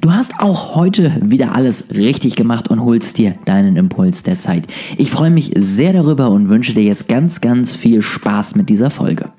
Du hast auch heute wieder alles richtig gemacht und holst dir deinen Impuls der Zeit. Ich freue mich sehr darüber und wünsche dir jetzt ganz, ganz viel Spaß mit dieser Folge.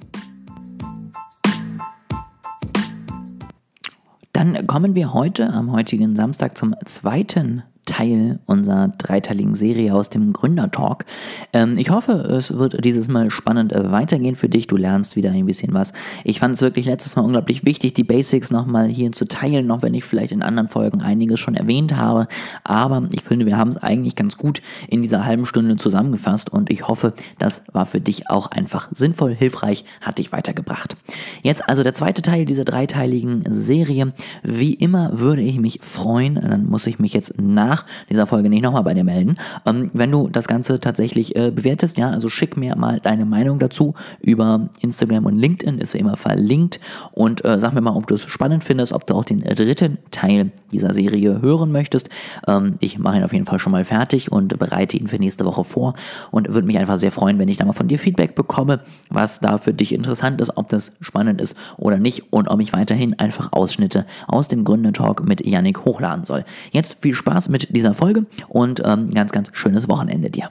Dann kommen wir heute am heutigen Samstag zum zweiten Teil unserer dreiteiligen Serie aus dem Gründertalk. Ähm, ich hoffe, es wird dieses Mal spannend äh, weitergehen für dich. Du lernst wieder ein bisschen was. Ich fand es wirklich letztes Mal unglaublich wichtig, die Basics nochmal hier zu teilen, auch wenn ich vielleicht in anderen Folgen einiges schon erwähnt habe. Aber ich finde, wir haben es eigentlich ganz gut in dieser halben Stunde zusammengefasst und ich hoffe, das war für dich auch einfach sinnvoll, hilfreich, hat dich weitergebracht. Jetzt also der zweite Teil dieser dreiteiligen Serie. Wie immer würde ich mich freuen, dann muss ich mich jetzt nach nach dieser Folge nicht nochmal bei dir melden. Ähm, wenn du das Ganze tatsächlich äh, bewertest, ja, also schick mir mal deine Meinung dazu über Instagram und LinkedIn, ist wie immer verlinkt und äh, sag mir mal, ob du es spannend findest, ob du auch den dritten Teil dieser Serie hören möchtest. Ähm, ich mache ihn auf jeden Fall schon mal fertig und bereite ihn für nächste Woche vor und würde mich einfach sehr freuen, wenn ich da mal von dir Feedback bekomme, was da für dich interessant ist, ob das spannend ist oder nicht und ob ich weiterhin einfach Ausschnitte aus dem Gründertalk mit Yannick hochladen soll. Jetzt viel Spaß mit dieser Folge und ähm, ganz, ganz schönes Wochenende dir.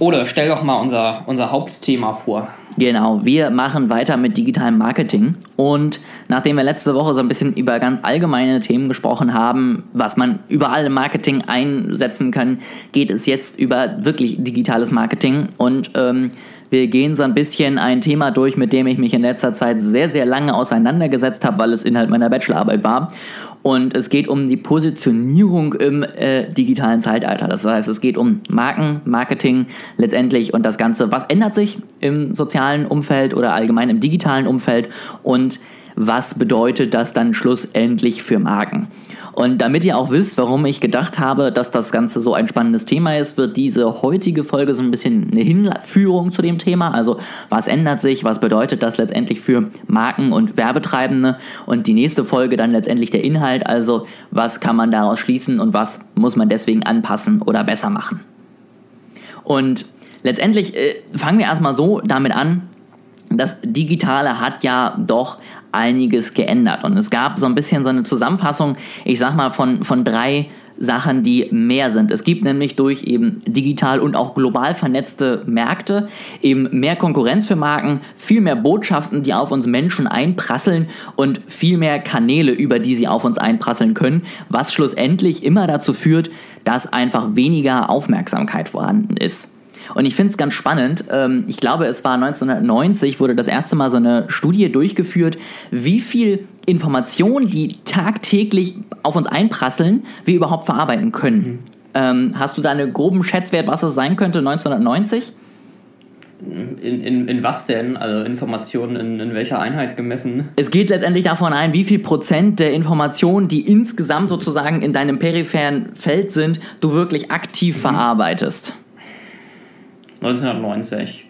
Ole, stell doch mal unser, unser Hauptthema vor. Genau, wir machen weiter mit digitalem Marketing. Und nachdem wir letzte Woche so ein bisschen über ganz allgemeine Themen gesprochen haben, was man überall im Marketing einsetzen kann, geht es jetzt über wirklich digitales Marketing. Und ähm, wir gehen so ein bisschen ein Thema durch, mit dem ich mich in letzter Zeit sehr, sehr lange auseinandergesetzt habe, weil es Inhalt meiner Bachelorarbeit war. Und es geht um die Positionierung im äh, digitalen Zeitalter. Das heißt, es geht um Marken, Marketing letztendlich und das Ganze. Was ändert sich im sozialen Umfeld oder allgemein im digitalen Umfeld und was bedeutet das dann schlussendlich für Marken? Und damit ihr auch wisst, warum ich gedacht habe, dass das Ganze so ein spannendes Thema ist, wird diese heutige Folge so ein bisschen eine Hinführung zu dem Thema. Also was ändert sich, was bedeutet das letztendlich für Marken und Werbetreibende und die nächste Folge dann letztendlich der Inhalt. Also was kann man daraus schließen und was muss man deswegen anpassen oder besser machen. Und letztendlich äh, fangen wir erstmal so damit an, das Digitale hat ja doch einiges geändert. Und es gab so ein bisschen so eine Zusammenfassung, ich sag mal, von, von drei Sachen, die mehr sind. Es gibt nämlich durch eben digital und auch global vernetzte Märkte eben mehr Konkurrenz für Marken, viel mehr Botschaften, die auf uns Menschen einprasseln und viel mehr Kanäle, über die sie auf uns einprasseln können, was schlussendlich immer dazu führt, dass einfach weniger Aufmerksamkeit vorhanden ist. Und ich finde es ganz spannend. Ähm, ich glaube, es war 1990, wurde das erste Mal so eine Studie durchgeführt, wie viel Informationen, die tagtäglich auf uns einprasseln, wir überhaupt verarbeiten können. Mhm. Ähm, hast du da einen groben Schätzwert, was das sein könnte 1990? In, in, in was denn? Also Informationen in, in welcher Einheit gemessen? Es geht letztendlich davon ein, wie viel Prozent der Informationen, die insgesamt sozusagen in deinem peripheren Feld sind, du wirklich aktiv mhm. verarbeitest. 1990.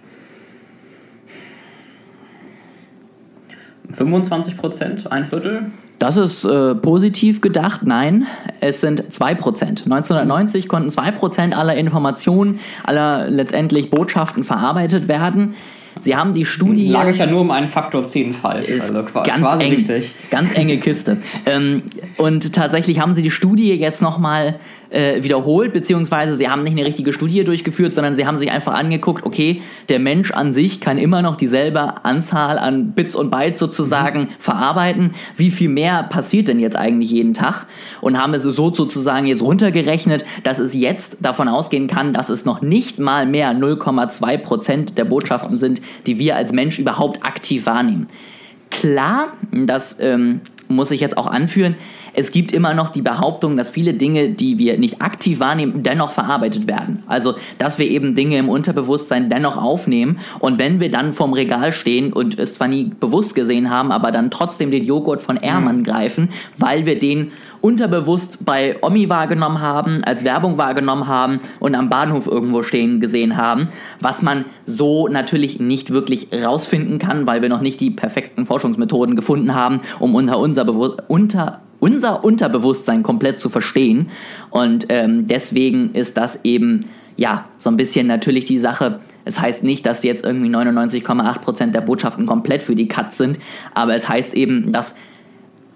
25 Prozent, ein Viertel? Das ist äh, positiv gedacht. Nein, es sind 2 Prozent. 1990 konnten 2 Prozent aller Informationen, aller letztendlich Botschaften verarbeitet werden. Sie haben die Studie. Lag ich ja nur um einen Faktor 10 falsch. Ist also ganz eng, richtig. Ganz enge Kiste. ähm, und tatsächlich haben sie die Studie jetzt nochmal äh, wiederholt, beziehungsweise sie haben nicht eine richtige Studie durchgeführt, sondern sie haben sich einfach angeguckt, okay, der Mensch an sich kann immer noch dieselbe Anzahl an Bits und Bytes sozusagen mhm. verarbeiten. Wie viel mehr passiert denn jetzt eigentlich jeden Tag? Und haben es so sozusagen jetzt runtergerechnet, dass es jetzt davon ausgehen kann, dass es noch nicht mal mehr 0,2 Prozent der Botschaften sind, die wir als Mensch überhaupt aktiv wahrnehmen. Klar, das ähm, muss ich jetzt auch anführen, es gibt immer noch die Behauptung, dass viele Dinge, die wir nicht aktiv wahrnehmen, dennoch verarbeitet werden. Also, dass wir eben Dinge im Unterbewusstsein dennoch aufnehmen und wenn wir dann vorm Regal stehen und es zwar nie bewusst gesehen haben, aber dann trotzdem den Joghurt von Ermann mhm. greifen, weil wir den unterbewusst bei Omi wahrgenommen haben, als Werbung wahrgenommen haben und am Bahnhof irgendwo stehen gesehen haben, was man so natürlich nicht wirklich rausfinden kann, weil wir noch nicht die perfekten Forschungsmethoden gefunden haben, um unter unser, Bewu unter unser Unterbewusstsein komplett zu verstehen. Und ähm, deswegen ist das eben, ja, so ein bisschen natürlich die Sache. Es heißt nicht, dass jetzt irgendwie 99,8% der Botschaften komplett für die Katz sind, aber es heißt eben, dass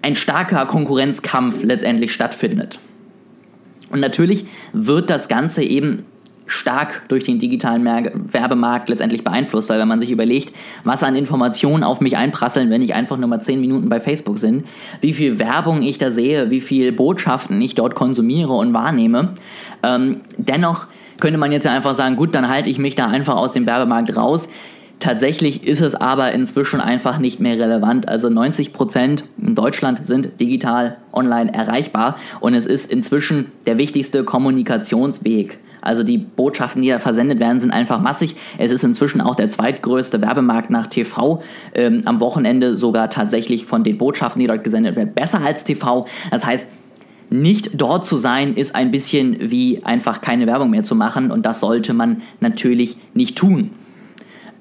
ein starker Konkurrenzkampf letztendlich stattfindet. Und natürlich wird das Ganze eben stark durch den digitalen Werbemarkt letztendlich beeinflusst, weil wenn man sich überlegt, was an Informationen auf mich einprasseln, wenn ich einfach nur mal 10 Minuten bei Facebook bin, wie viel Werbung ich da sehe, wie viel Botschaften ich dort konsumiere und wahrnehme, ähm, dennoch könnte man jetzt ja einfach sagen, gut, dann halte ich mich da einfach aus dem Werbemarkt raus. Tatsächlich ist es aber inzwischen einfach nicht mehr relevant. Also 90 Prozent in Deutschland sind digital online erreichbar und es ist inzwischen der wichtigste Kommunikationsweg. Also die Botschaften, die da versendet werden, sind einfach massig. Es ist inzwischen auch der zweitgrößte Werbemarkt nach TV. Ähm, am Wochenende sogar tatsächlich von den Botschaften, die dort gesendet werden, besser als TV. Das heißt, nicht dort zu sein, ist ein bisschen wie einfach keine Werbung mehr zu machen und das sollte man natürlich nicht tun.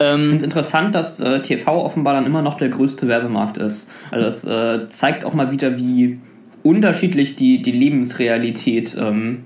Ähm, ich finde es interessant, dass äh, TV offenbar dann immer noch der größte Werbemarkt ist. Also das äh, zeigt auch mal wieder, wie unterschiedlich die, die Lebensrealität ähm,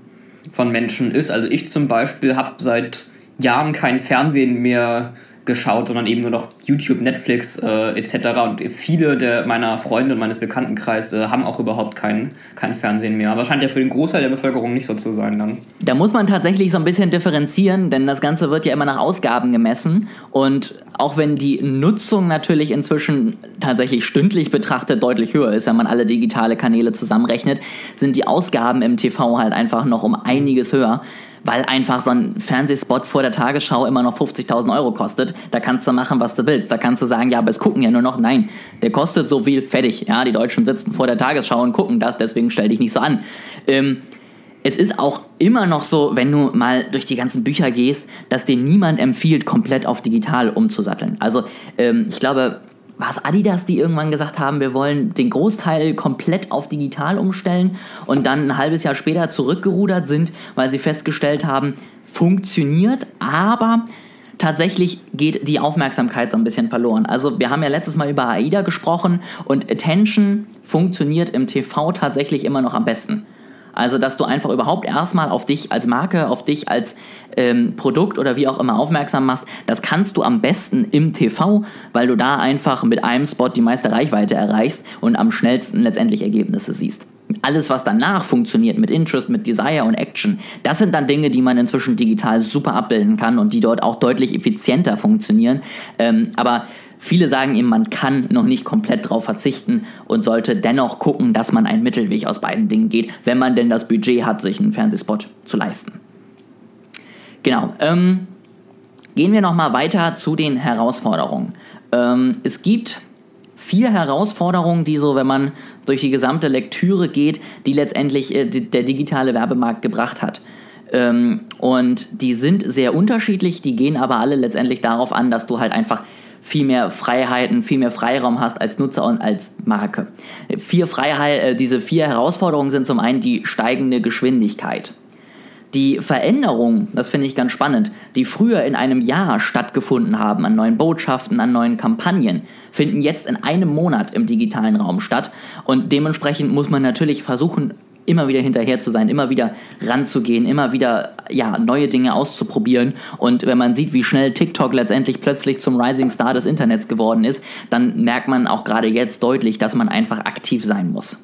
von Menschen ist. Also ich zum Beispiel habe seit Jahren kein Fernsehen mehr geschaut, sondern eben nur noch YouTube, Netflix äh, etc. Und viele der meiner Freunde und meines Bekanntenkreises äh, haben auch überhaupt kein, kein Fernsehen mehr. Aber scheint ja für den Großteil der Bevölkerung nicht so zu sein dann. Da muss man tatsächlich so ein bisschen differenzieren, denn das Ganze wird ja immer nach Ausgaben gemessen. Und auch wenn die Nutzung natürlich inzwischen tatsächlich stündlich betrachtet deutlich höher ist, wenn man alle digitale Kanäle zusammenrechnet, sind die Ausgaben im TV halt einfach noch um einiges höher weil einfach so ein Fernsehspot vor der Tagesschau immer noch 50.000 Euro kostet. Da kannst du machen, was du willst. Da kannst du sagen, ja, aber es gucken ja nur noch. Nein, der kostet so viel fertig. Ja, die Deutschen sitzen vor der Tagesschau und gucken das, deswegen stell dich nicht so an. Ähm, es ist auch immer noch so, wenn du mal durch die ganzen Bücher gehst, dass dir niemand empfiehlt, komplett auf digital umzusatteln. Also ähm, ich glaube, war es Adidas, die irgendwann gesagt haben, wir wollen den Großteil komplett auf digital umstellen und dann ein halbes Jahr später zurückgerudert sind, weil sie festgestellt haben, funktioniert, aber tatsächlich geht die Aufmerksamkeit so ein bisschen verloren. Also wir haben ja letztes Mal über AIDA gesprochen und Attention funktioniert im TV tatsächlich immer noch am besten. Also, dass du einfach überhaupt erstmal auf dich als Marke, auf dich als ähm, Produkt oder wie auch immer aufmerksam machst, das kannst du am besten im TV, weil du da einfach mit einem Spot die meiste Reichweite erreichst und am schnellsten letztendlich Ergebnisse siehst. Alles, was danach funktioniert mit Interest, mit Desire und Action, das sind dann Dinge, die man inzwischen digital super abbilden kann und die dort auch deutlich effizienter funktionieren. Ähm, aber Viele sagen ihm, man kann noch nicht komplett darauf verzichten und sollte dennoch gucken, dass man einen Mittelweg aus beiden Dingen geht, wenn man denn das Budget hat, sich einen Fernsehspot zu leisten. Genau. Ähm, gehen wir nochmal weiter zu den Herausforderungen. Ähm, es gibt vier Herausforderungen, die so, wenn man durch die gesamte Lektüre geht, die letztendlich äh, der digitale Werbemarkt gebracht hat. Ähm, und die sind sehr unterschiedlich, die gehen aber alle letztendlich darauf an, dass du halt einfach viel mehr Freiheiten, viel mehr Freiraum hast als Nutzer und als Marke. Vier Freiheit, äh, diese vier Herausforderungen sind zum einen die steigende Geschwindigkeit. Die Veränderungen, das finde ich ganz spannend, die früher in einem Jahr stattgefunden haben, an neuen Botschaften, an neuen Kampagnen, finden jetzt in einem Monat im digitalen Raum statt. Und dementsprechend muss man natürlich versuchen, immer wieder hinterher zu sein, immer wieder ranzugehen, immer wieder ja, neue Dinge auszuprobieren. Und wenn man sieht, wie schnell TikTok letztendlich plötzlich zum Rising Star des Internets geworden ist, dann merkt man auch gerade jetzt deutlich, dass man einfach aktiv sein muss.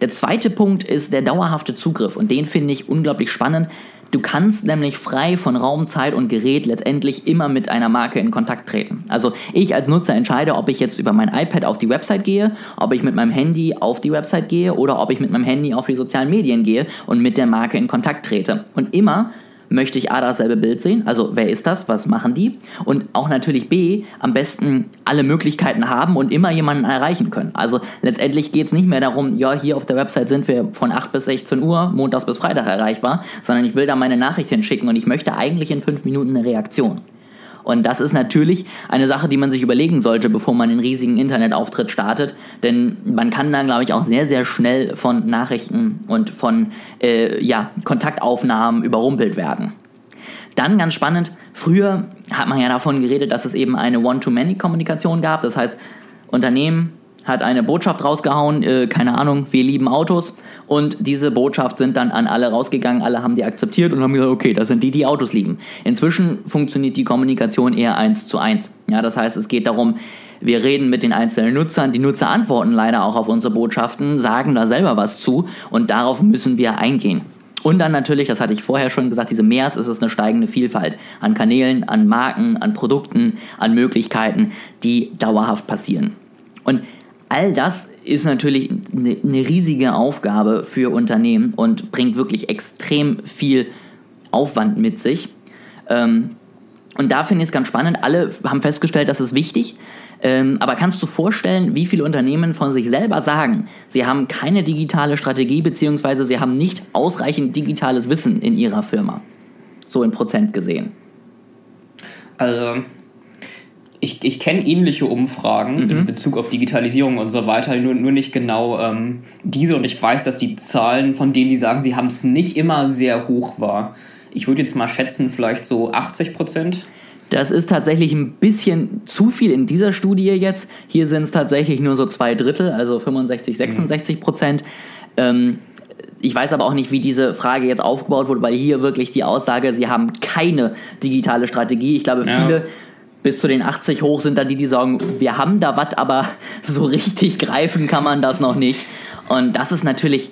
Der zweite Punkt ist der dauerhafte Zugriff und den finde ich unglaublich spannend, Du kannst nämlich frei von Raum, Zeit und Gerät letztendlich immer mit einer Marke in Kontakt treten. Also ich als Nutzer entscheide, ob ich jetzt über mein iPad auf die Website gehe, ob ich mit meinem Handy auf die Website gehe oder ob ich mit meinem Handy auf die sozialen Medien gehe und mit der Marke in Kontakt trete. Und immer möchte ich A dasselbe Bild sehen, also wer ist das, was machen die und auch natürlich B am besten alle Möglichkeiten haben und immer jemanden erreichen können. Also letztendlich geht es nicht mehr darum, ja hier auf der Website sind wir von 8 bis 16 Uhr, montags bis Freitag erreichbar, sondern ich will da meine Nachricht hinschicken und ich möchte eigentlich in 5 Minuten eine Reaktion. Und das ist natürlich eine Sache, die man sich überlegen sollte, bevor man einen riesigen Internetauftritt startet. Denn man kann da, glaube ich, auch sehr, sehr schnell von Nachrichten und von äh, ja, Kontaktaufnahmen überrumpelt werden. Dann ganz spannend, früher hat man ja davon geredet, dass es eben eine One-to-Many-Kommunikation gab. Das heißt, Unternehmen hat eine Botschaft rausgehauen, äh, keine Ahnung, wir lieben Autos. Und diese Botschaft sind dann an alle rausgegangen, alle haben die akzeptiert und haben gesagt, okay, das sind die, die Autos lieben. Inzwischen funktioniert die Kommunikation eher eins zu eins. Ja, das heißt, es geht darum, wir reden mit den einzelnen Nutzern, die Nutzer antworten leider auch auf unsere Botschaften, sagen da selber was zu und darauf müssen wir eingehen. Und dann natürlich, das hatte ich vorher schon gesagt, diese Mehrs ist es eine steigende Vielfalt an Kanälen, an Marken, an Produkten, an Möglichkeiten, die dauerhaft passieren. Und all das ist natürlich eine, eine riesige Aufgabe für Unternehmen und bringt wirklich extrem viel Aufwand mit sich. Ähm, und da finde ich es ganz spannend. Alle haben festgestellt, das ist wichtig. Ähm, aber kannst du vorstellen, wie viele Unternehmen von sich selber sagen, sie haben keine digitale Strategie beziehungsweise sie haben nicht ausreichend digitales Wissen in ihrer Firma? So in Prozent gesehen. Also, ich, ich kenne ähnliche Umfragen mhm. in Bezug auf Digitalisierung und so weiter, nur, nur nicht genau ähm, diese. Und ich weiß, dass die Zahlen von denen, die sagen, sie haben es nicht immer sehr hoch war. Ich würde jetzt mal schätzen, vielleicht so 80 Prozent. Das ist tatsächlich ein bisschen zu viel in dieser Studie jetzt. Hier sind es tatsächlich nur so zwei Drittel, also 65, 66 Prozent. Ähm, ich weiß aber auch nicht, wie diese Frage jetzt aufgebaut wurde, weil hier wirklich die Aussage, sie haben keine digitale Strategie. Ich glaube, viele ja. Bis zu den 80 hoch sind da die, die sagen, wir haben da was, aber so richtig greifen kann man das noch nicht. Und das ist natürlich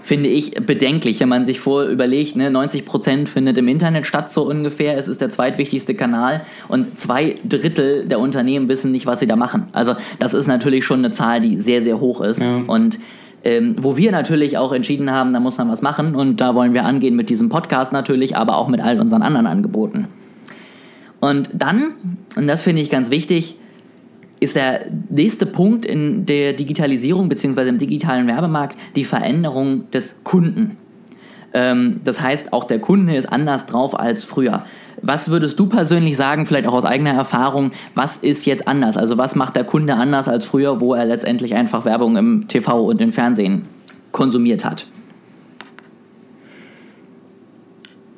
finde ich bedenklich, wenn man sich vor überlegt, ne, 90% findet im Internet statt, so ungefähr. Es ist der zweitwichtigste Kanal und zwei Drittel der Unternehmen wissen nicht, was sie da machen. Also, das ist natürlich schon eine Zahl, die sehr, sehr hoch ist. Ja. Und ähm, wo wir natürlich auch entschieden haben, da muss man was machen und da wollen wir angehen mit diesem Podcast natürlich, aber auch mit all unseren anderen Angeboten. Und dann, und das finde ich ganz wichtig, ist der nächste Punkt in der Digitalisierung bzw. im digitalen Werbemarkt die Veränderung des Kunden. Ähm, das heißt, auch der Kunde ist anders drauf als früher. Was würdest du persönlich sagen, vielleicht auch aus eigener Erfahrung, was ist jetzt anders? Also was macht der Kunde anders als früher, wo er letztendlich einfach Werbung im TV und im Fernsehen konsumiert hat?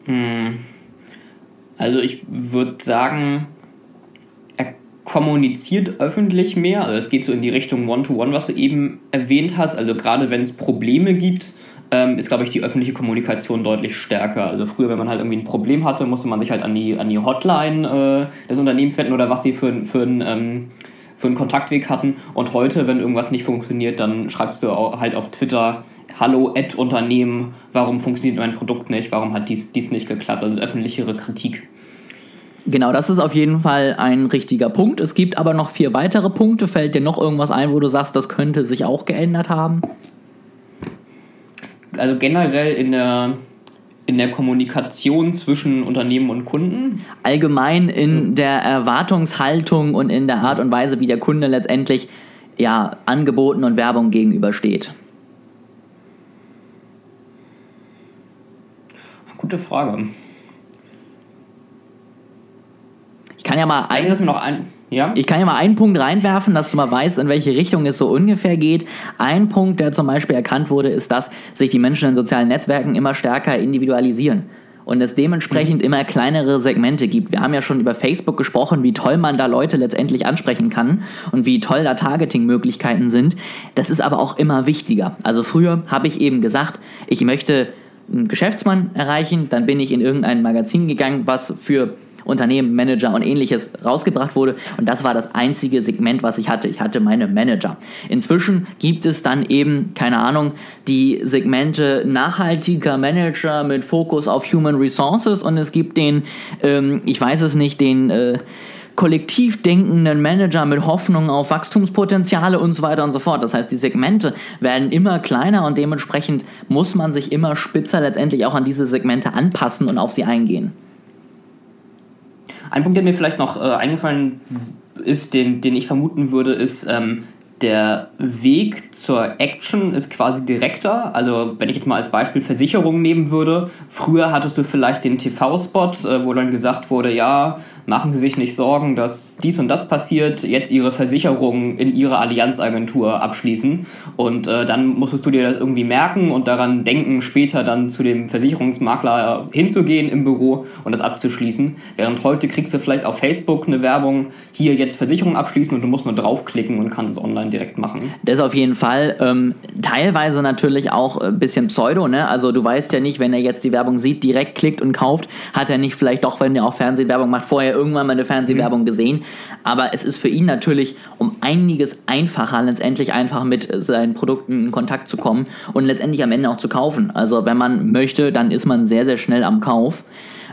Hm. Also ich würde sagen, kommuniziert öffentlich mehr. Also es geht so in die Richtung One-to-One, -One, was du eben erwähnt hast. Also gerade wenn es Probleme gibt, ähm, ist, glaube ich, die öffentliche Kommunikation deutlich stärker. Also früher, wenn man halt irgendwie ein Problem hatte, musste man sich halt an die, an die Hotline äh, des Unternehmens wenden oder was sie für, für, ein, ähm, für einen Kontaktweg hatten. Und heute, wenn irgendwas nicht funktioniert, dann schreibst du halt auf Twitter, Hallo, Ad Unternehmen, warum funktioniert mein Produkt nicht, warum hat dies, dies nicht geklappt? Also öffentlichere Kritik. Genau, das ist auf jeden Fall ein richtiger Punkt. Es gibt aber noch vier weitere Punkte. Fällt dir noch irgendwas ein, wo du sagst, das könnte sich auch geändert haben? Also generell in der, in der Kommunikation zwischen Unternehmen und Kunden? Allgemein in der Erwartungshaltung und in der Art und Weise, wie der Kunde letztendlich ja, Angeboten und Werbung gegenübersteht. Gute Frage. Kann ja mal ein, also, ein, ja? Ich kann ja mal einen Punkt reinwerfen, dass du mal weißt, in welche Richtung es so ungefähr geht. Ein Punkt, der zum Beispiel erkannt wurde, ist, dass sich die Menschen in sozialen Netzwerken immer stärker individualisieren und es dementsprechend immer kleinere Segmente gibt. Wir haben ja schon über Facebook gesprochen, wie toll man da Leute letztendlich ansprechen kann und wie toll da Targeting-Möglichkeiten sind. Das ist aber auch immer wichtiger. Also früher habe ich eben gesagt, ich möchte einen Geschäftsmann erreichen, dann bin ich in irgendein Magazin gegangen, was für Unternehmen, Manager und ähnliches rausgebracht wurde. Und das war das einzige Segment, was ich hatte. Ich hatte meine Manager. Inzwischen gibt es dann eben, keine Ahnung, die Segmente nachhaltiger Manager mit Fokus auf Human Resources und es gibt den, ähm, ich weiß es nicht, den äh, kollektiv denkenden Manager mit Hoffnung auf Wachstumspotenziale und so weiter und so fort. Das heißt, die Segmente werden immer kleiner und dementsprechend muss man sich immer spitzer letztendlich auch an diese Segmente anpassen und auf sie eingehen. Ein Punkt, der mir vielleicht noch äh, eingefallen ist, den, den ich vermuten würde, ist, ähm, der Weg zur Action ist quasi direkter. Also wenn ich jetzt mal als Beispiel Versicherungen nehmen würde, früher hattest du vielleicht den TV-Spot, äh, wo dann gesagt wurde, ja, machen Sie sich nicht Sorgen, dass dies und das passiert, jetzt Ihre Versicherung in Ihre Allianzagentur abschließen. Und äh, dann musstest du dir das irgendwie merken und daran denken, später dann zu dem Versicherungsmakler hinzugehen im Büro und das abzuschließen. Während heute kriegst du vielleicht auf Facebook eine Werbung, hier jetzt Versicherung abschließen und du musst nur draufklicken und kannst es online dann direkt machen. Das auf jeden Fall. Ähm, teilweise natürlich auch ein bisschen Pseudo, ne? Also du weißt ja nicht, wenn er jetzt die Werbung sieht, direkt klickt und kauft, hat er nicht vielleicht doch, wenn er auch Fernsehwerbung macht, vorher irgendwann mal eine Fernsehwerbung mhm. gesehen. Aber es ist für ihn natürlich um einiges einfacher, letztendlich einfach mit seinen Produkten in Kontakt zu kommen und letztendlich am Ende auch zu kaufen. Also wenn man möchte, dann ist man sehr, sehr schnell am Kauf.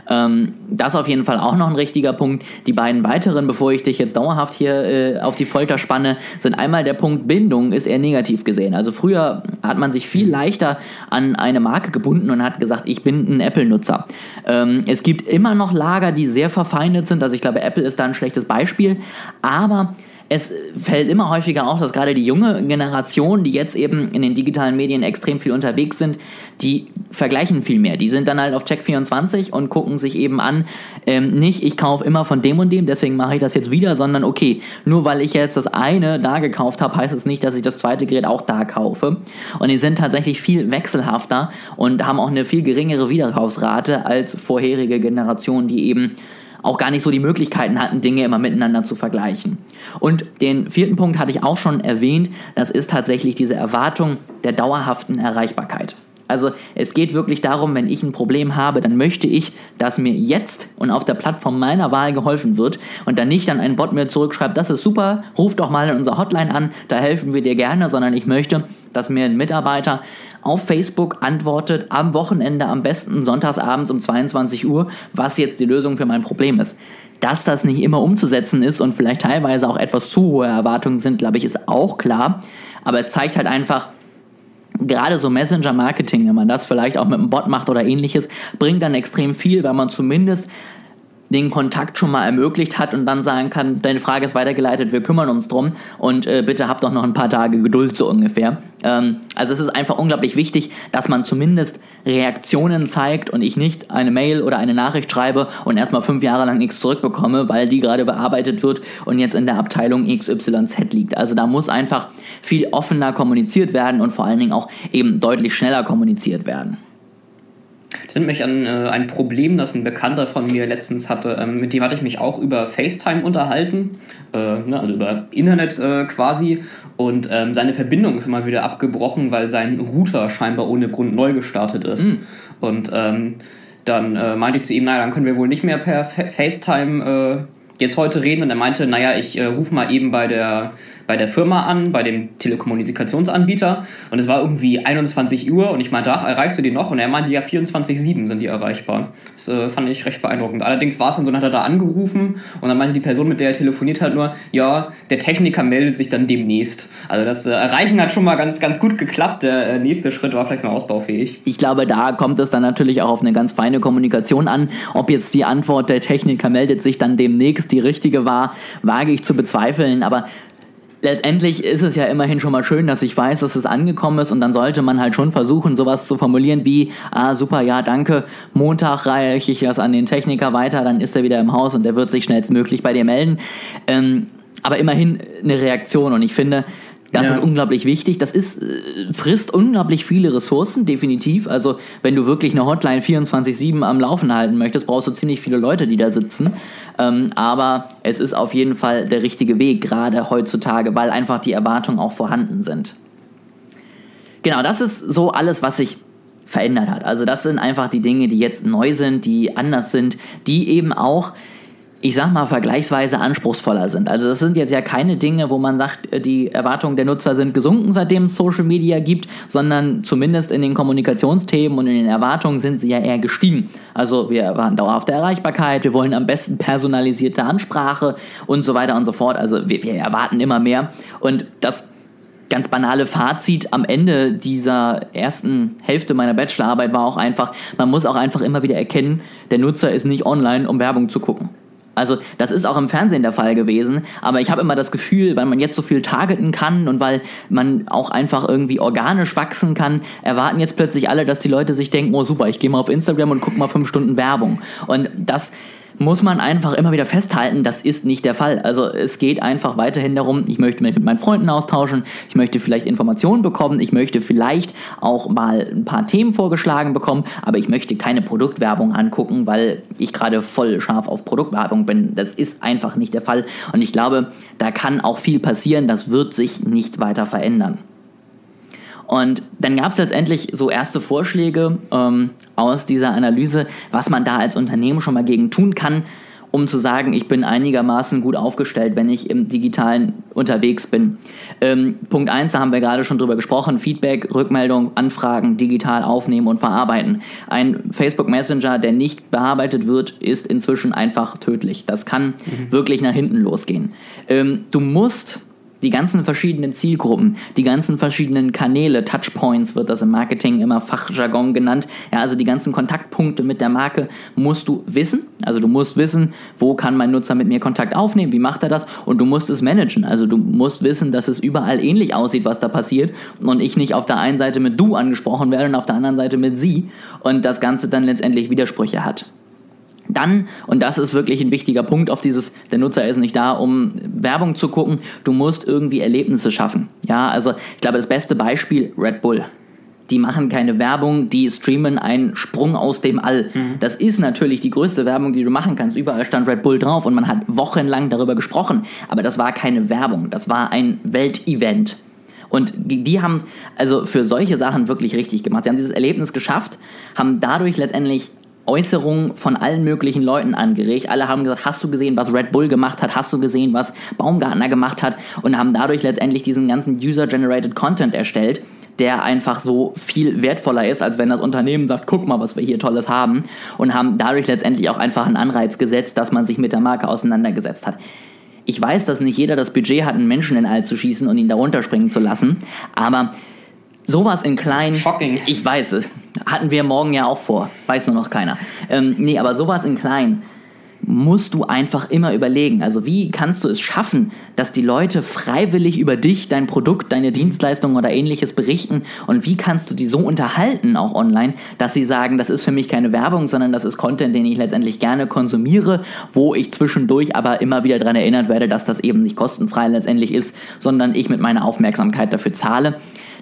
Ähm, das auf jeden Fall auch noch ein richtiger Punkt. Die beiden weiteren, bevor ich dich jetzt dauerhaft hier äh, auf die Folter spanne, sind einmal der Punkt Bindung ist eher negativ gesehen. Also früher hat man sich viel leichter an eine Marke gebunden und hat gesagt, ich bin ein Apple-Nutzer. Ähm, es gibt immer noch Lager, die sehr verfeindet sind. Also ich glaube, Apple ist da ein schlechtes Beispiel. Aber es fällt immer häufiger auf, dass gerade die junge Generation, die jetzt eben in den digitalen Medien extrem viel unterwegs sind, die vergleichen viel mehr. Die sind dann halt auf Check24 und gucken sich eben an, ähm, nicht ich kaufe immer von dem und dem, deswegen mache ich das jetzt wieder, sondern okay, nur weil ich jetzt das eine da gekauft habe, heißt es nicht, dass ich das zweite Gerät auch da kaufe. Und die sind tatsächlich viel wechselhafter und haben auch eine viel geringere Wiederkaufsrate als vorherige Generationen, die eben auch gar nicht so die Möglichkeiten hatten, Dinge immer miteinander zu vergleichen. Und den vierten Punkt hatte ich auch schon erwähnt, das ist tatsächlich diese Erwartung der dauerhaften Erreichbarkeit. Also es geht wirklich darum, wenn ich ein Problem habe, dann möchte ich, dass mir jetzt und auf der Plattform meiner Wahl geholfen wird und dann nicht dann ein Bot mir zurückschreibt, das ist super, ruf doch mal in unserer Hotline an, da helfen wir dir gerne, sondern ich möchte, dass mir ein Mitarbeiter auf Facebook antwortet am Wochenende, am besten sonntagsabends um 22 Uhr, was jetzt die Lösung für mein Problem ist. Dass das nicht immer umzusetzen ist und vielleicht teilweise auch etwas zu hohe Erwartungen sind, glaube ich, ist auch klar. Aber es zeigt halt einfach, gerade so Messenger-Marketing, wenn man das vielleicht auch mit einem Bot macht oder ähnliches, bringt dann extrem viel, weil man zumindest den Kontakt schon mal ermöglicht hat und dann sagen kann, deine Frage ist weitergeleitet, wir kümmern uns drum und äh, bitte habt doch noch ein paar Tage Geduld so ungefähr. Ähm, also es ist einfach unglaublich wichtig, dass man zumindest Reaktionen zeigt und ich nicht eine Mail oder eine Nachricht schreibe und erstmal fünf Jahre lang nichts zurückbekomme, weil die gerade bearbeitet wird und jetzt in der Abteilung XYZ liegt. Also da muss einfach viel offener kommuniziert werden und vor allen Dingen auch eben deutlich schneller kommuniziert werden. Das nimmt mich an äh, ein Problem, das ein Bekannter von mir letztens hatte. Ähm, mit dem hatte ich mich auch über FaceTime unterhalten, äh, ne, also über Internet äh, quasi. Und ähm, seine Verbindung ist immer wieder abgebrochen, weil sein Router scheinbar ohne Grund neu gestartet ist. Mhm. Und ähm, dann äh, meinte ich zu ihm, naja, dann können wir wohl nicht mehr per Fa FaceTime äh, jetzt heute reden. Und er meinte, naja, ich äh, rufe mal eben bei der bei der Firma an, bei dem Telekommunikationsanbieter und es war irgendwie 21 Uhr und ich meinte, ach, erreichst du die noch? Und er meinte, ja, 24-7 sind die erreichbar. Das äh, fand ich recht beeindruckend. Allerdings war es dann so, dann hat er da angerufen und dann meinte die Person, mit der er telefoniert hat, nur, ja, der Techniker meldet sich dann demnächst. Also das äh, Erreichen hat schon mal ganz, ganz gut geklappt. Der äh, nächste Schritt war vielleicht mal ausbaufähig. Ich glaube, da kommt es dann natürlich auch auf eine ganz feine Kommunikation an. Ob jetzt die Antwort, der Techniker meldet sich dann demnächst die richtige war, wage ich zu bezweifeln. Aber letztendlich ist es ja immerhin schon mal schön, dass ich weiß, dass es angekommen ist. Und dann sollte man halt schon versuchen, sowas zu formulieren wie, ah super, ja danke, Montag reiche ich das an den Techniker weiter, dann ist er wieder im Haus und der wird sich schnellstmöglich bei dir melden. Ähm, aber immerhin eine Reaktion. Und ich finde, das ja. ist unglaublich wichtig. Das ist, äh, frisst unglaublich viele Ressourcen, definitiv. Also, wenn du wirklich eine Hotline 24-7 am Laufen halten möchtest, brauchst du ziemlich viele Leute, die da sitzen. Ähm, aber es ist auf jeden Fall der richtige Weg, gerade heutzutage, weil einfach die Erwartungen auch vorhanden sind. Genau, das ist so alles, was sich verändert hat. Also, das sind einfach die Dinge, die jetzt neu sind, die anders sind, die eben auch ich sag mal, vergleichsweise anspruchsvoller sind. Also das sind jetzt ja keine Dinge, wo man sagt, äh, die Erwartungen der Nutzer sind gesunken, seitdem es Social Media gibt, sondern zumindest in den Kommunikationsthemen und in den Erwartungen sind sie ja eher gestiegen. Also wir erwarten dauerhafte Erreichbarkeit, wir wollen am besten personalisierte Ansprache und so weiter und so fort. Also wir, wir erwarten immer mehr und das ganz banale Fazit am Ende dieser ersten Hälfte meiner Bachelorarbeit war auch einfach, man muss auch einfach immer wieder erkennen, der Nutzer ist nicht online, um Werbung zu gucken. Also das ist auch im Fernsehen der Fall gewesen, aber ich habe immer das Gefühl, weil man jetzt so viel targeten kann und weil man auch einfach irgendwie organisch wachsen kann, erwarten jetzt plötzlich alle, dass die Leute sich denken, oh super, ich gehe mal auf Instagram und gucke mal fünf Stunden Werbung. Und das muss man einfach immer wieder festhalten, das ist nicht der Fall. Also es geht einfach weiterhin darum, ich möchte mich mit meinen Freunden austauschen, ich möchte vielleicht Informationen bekommen, ich möchte vielleicht auch mal ein paar Themen vorgeschlagen bekommen, aber ich möchte keine Produktwerbung angucken, weil ich gerade voll scharf auf Produktwerbung bin. Das ist einfach nicht der Fall und ich glaube, da kann auch viel passieren, das wird sich nicht weiter verändern. Und dann gab es letztendlich so erste Vorschläge ähm, aus dieser Analyse, was man da als Unternehmen schon mal gegen tun kann, um zu sagen, ich bin einigermaßen gut aufgestellt, wenn ich im digitalen unterwegs bin. Ähm, Punkt 1, da haben wir gerade schon drüber gesprochen, Feedback, Rückmeldung, Anfragen digital aufnehmen und verarbeiten. Ein Facebook Messenger, der nicht bearbeitet wird, ist inzwischen einfach tödlich. Das kann mhm. wirklich nach hinten losgehen. Ähm, du musst die ganzen verschiedenen Zielgruppen, die ganzen verschiedenen Kanäle, Touchpoints wird das im Marketing immer Fachjargon genannt. Ja, also die ganzen Kontaktpunkte mit der Marke musst du wissen. Also du musst wissen, wo kann mein Nutzer mit mir Kontakt aufnehmen, wie macht er das und du musst es managen. Also du musst wissen, dass es überall ähnlich aussieht, was da passiert und ich nicht auf der einen Seite mit du angesprochen werde und auf der anderen Seite mit sie und das Ganze dann letztendlich Widersprüche hat. Dann, und das ist wirklich ein wichtiger Punkt auf dieses, der Nutzer ist nicht da, um Werbung zu gucken, du musst irgendwie Erlebnisse schaffen. Ja, also ich glaube, das beste Beispiel, Red Bull. Die machen keine Werbung, die streamen einen Sprung aus dem All. Mhm. Das ist natürlich die größte Werbung, die du machen kannst. Überall stand Red Bull drauf und man hat wochenlang darüber gesprochen. Aber das war keine Werbung, das war ein Weltevent. Und die haben also für solche Sachen wirklich richtig gemacht. Sie haben dieses Erlebnis geschafft, haben dadurch letztendlich Äußerungen von allen möglichen Leuten angeregt. Alle haben gesagt, hast du gesehen, was Red Bull gemacht hat? Hast du gesehen, was Baumgartner gemacht hat? Und haben dadurch letztendlich diesen ganzen User-Generated Content erstellt, der einfach so viel wertvoller ist, als wenn das Unternehmen sagt, guck mal, was wir hier Tolles haben. Und haben dadurch letztendlich auch einfach einen Anreiz gesetzt, dass man sich mit der Marke auseinandergesetzt hat. Ich weiß, dass nicht jeder das Budget hat, einen Menschen in All zu schießen und ihn da runterspringen zu lassen, aber sowas in klein. Shocking. Ich weiß es. Hatten wir morgen ja auch vor. Weiß nur noch keiner. Ähm, nee, aber sowas in klein musst du einfach immer überlegen. Also wie kannst du es schaffen, dass die Leute freiwillig über dich, dein Produkt, deine Dienstleistung oder ähnliches berichten und wie kannst du die so unterhalten, auch online, dass sie sagen, das ist für mich keine Werbung, sondern das ist Content, den ich letztendlich gerne konsumiere, wo ich zwischendurch aber immer wieder daran erinnert werde, dass das eben nicht kostenfrei letztendlich ist, sondern ich mit meiner Aufmerksamkeit dafür zahle.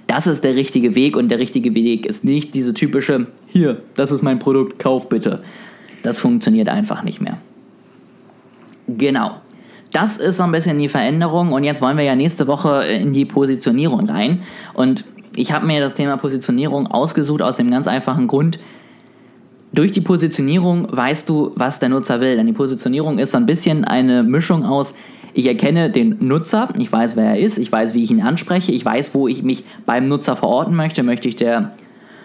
Das ist der richtige Weg und der richtige Weg ist nicht diese typische, hier, das ist mein Produkt, kauf bitte. Das funktioniert einfach nicht mehr. Genau. Das ist so ein bisschen die Veränderung und jetzt wollen wir ja nächste Woche in die Positionierung rein. Und ich habe mir das Thema Positionierung ausgesucht aus dem ganz einfachen Grund, durch die Positionierung weißt du, was der Nutzer will. Denn die Positionierung ist so ein bisschen eine Mischung aus, ich erkenne den Nutzer, ich weiß, wer er ist, ich weiß, wie ich ihn anspreche, ich weiß, wo ich mich beim Nutzer verorten möchte. Möchte ich der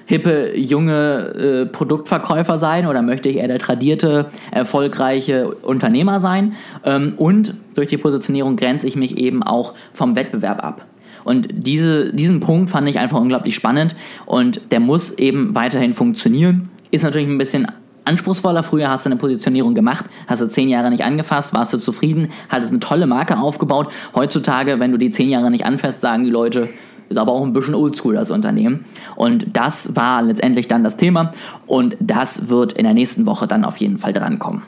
hippe, junge äh, Produktverkäufer sein oder möchte ich eher der tradierte, erfolgreiche Unternehmer sein? Ähm, und durch die Positionierung grenze ich mich eben auch vom Wettbewerb ab. Und diese, diesen Punkt fand ich einfach unglaublich spannend und der muss eben weiterhin funktionieren. Ist natürlich ein bisschen anspruchsvoller. Früher hast du eine Positionierung gemacht, hast du zehn Jahre nicht angefasst, warst du zufrieden, hattest eine tolle Marke aufgebaut. Heutzutage, wenn du die zehn Jahre nicht anfasst, sagen die Leute, ist aber auch ein bisschen oldschool das Unternehmen. Und das war letztendlich dann das Thema und das wird in der nächsten Woche dann auf jeden Fall drankommen.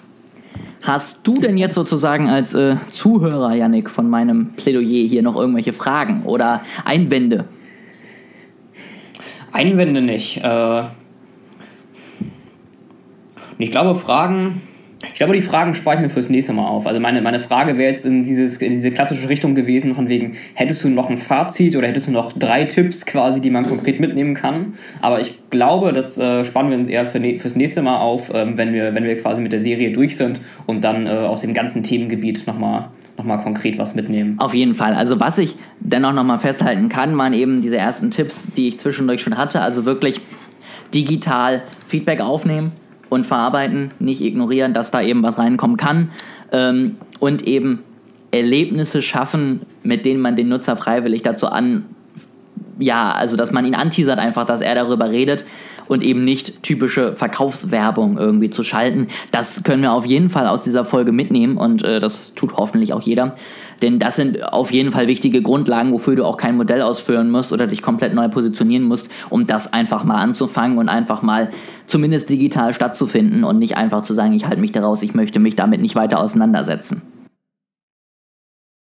Hast du denn jetzt sozusagen als äh, Zuhörer, Yannick, von meinem Plädoyer hier noch irgendwelche Fragen oder Einwände? Einwände nicht. Äh und ich glaube, Fragen, ich glaube, die Fragen spare ich mir fürs nächste Mal auf. Also meine, meine Frage wäre jetzt in, dieses, in diese klassische Richtung gewesen, von wegen, hättest du noch ein Fazit oder hättest du noch drei Tipps quasi, die man konkret mitnehmen kann? Aber ich glaube, das äh, spannen wir uns eher für, ne, fürs nächste Mal auf, ähm, wenn, wir, wenn wir quasi mit der Serie durch sind und dann äh, aus dem ganzen Themengebiet nochmal nochmal konkret was mitnehmen. Auf jeden Fall. Also was ich dennoch nochmal festhalten kann, waren eben diese ersten Tipps, die ich zwischendurch schon hatte. Also wirklich digital Feedback aufnehmen, und verarbeiten, nicht ignorieren, dass da eben was reinkommen kann ähm, und eben Erlebnisse schaffen, mit denen man den Nutzer freiwillig dazu an, ja, also dass man ihn anteasert einfach, dass er darüber redet und eben nicht typische Verkaufswerbung irgendwie zu schalten. Das können wir auf jeden Fall aus dieser Folge mitnehmen und äh, das tut hoffentlich auch jeder. Denn das sind auf jeden Fall wichtige Grundlagen, wofür du auch kein Modell ausführen musst oder dich komplett neu positionieren musst, um das einfach mal anzufangen und einfach mal zumindest digital stattzufinden und nicht einfach zu sagen, ich halte mich daraus, ich möchte mich damit nicht weiter auseinandersetzen.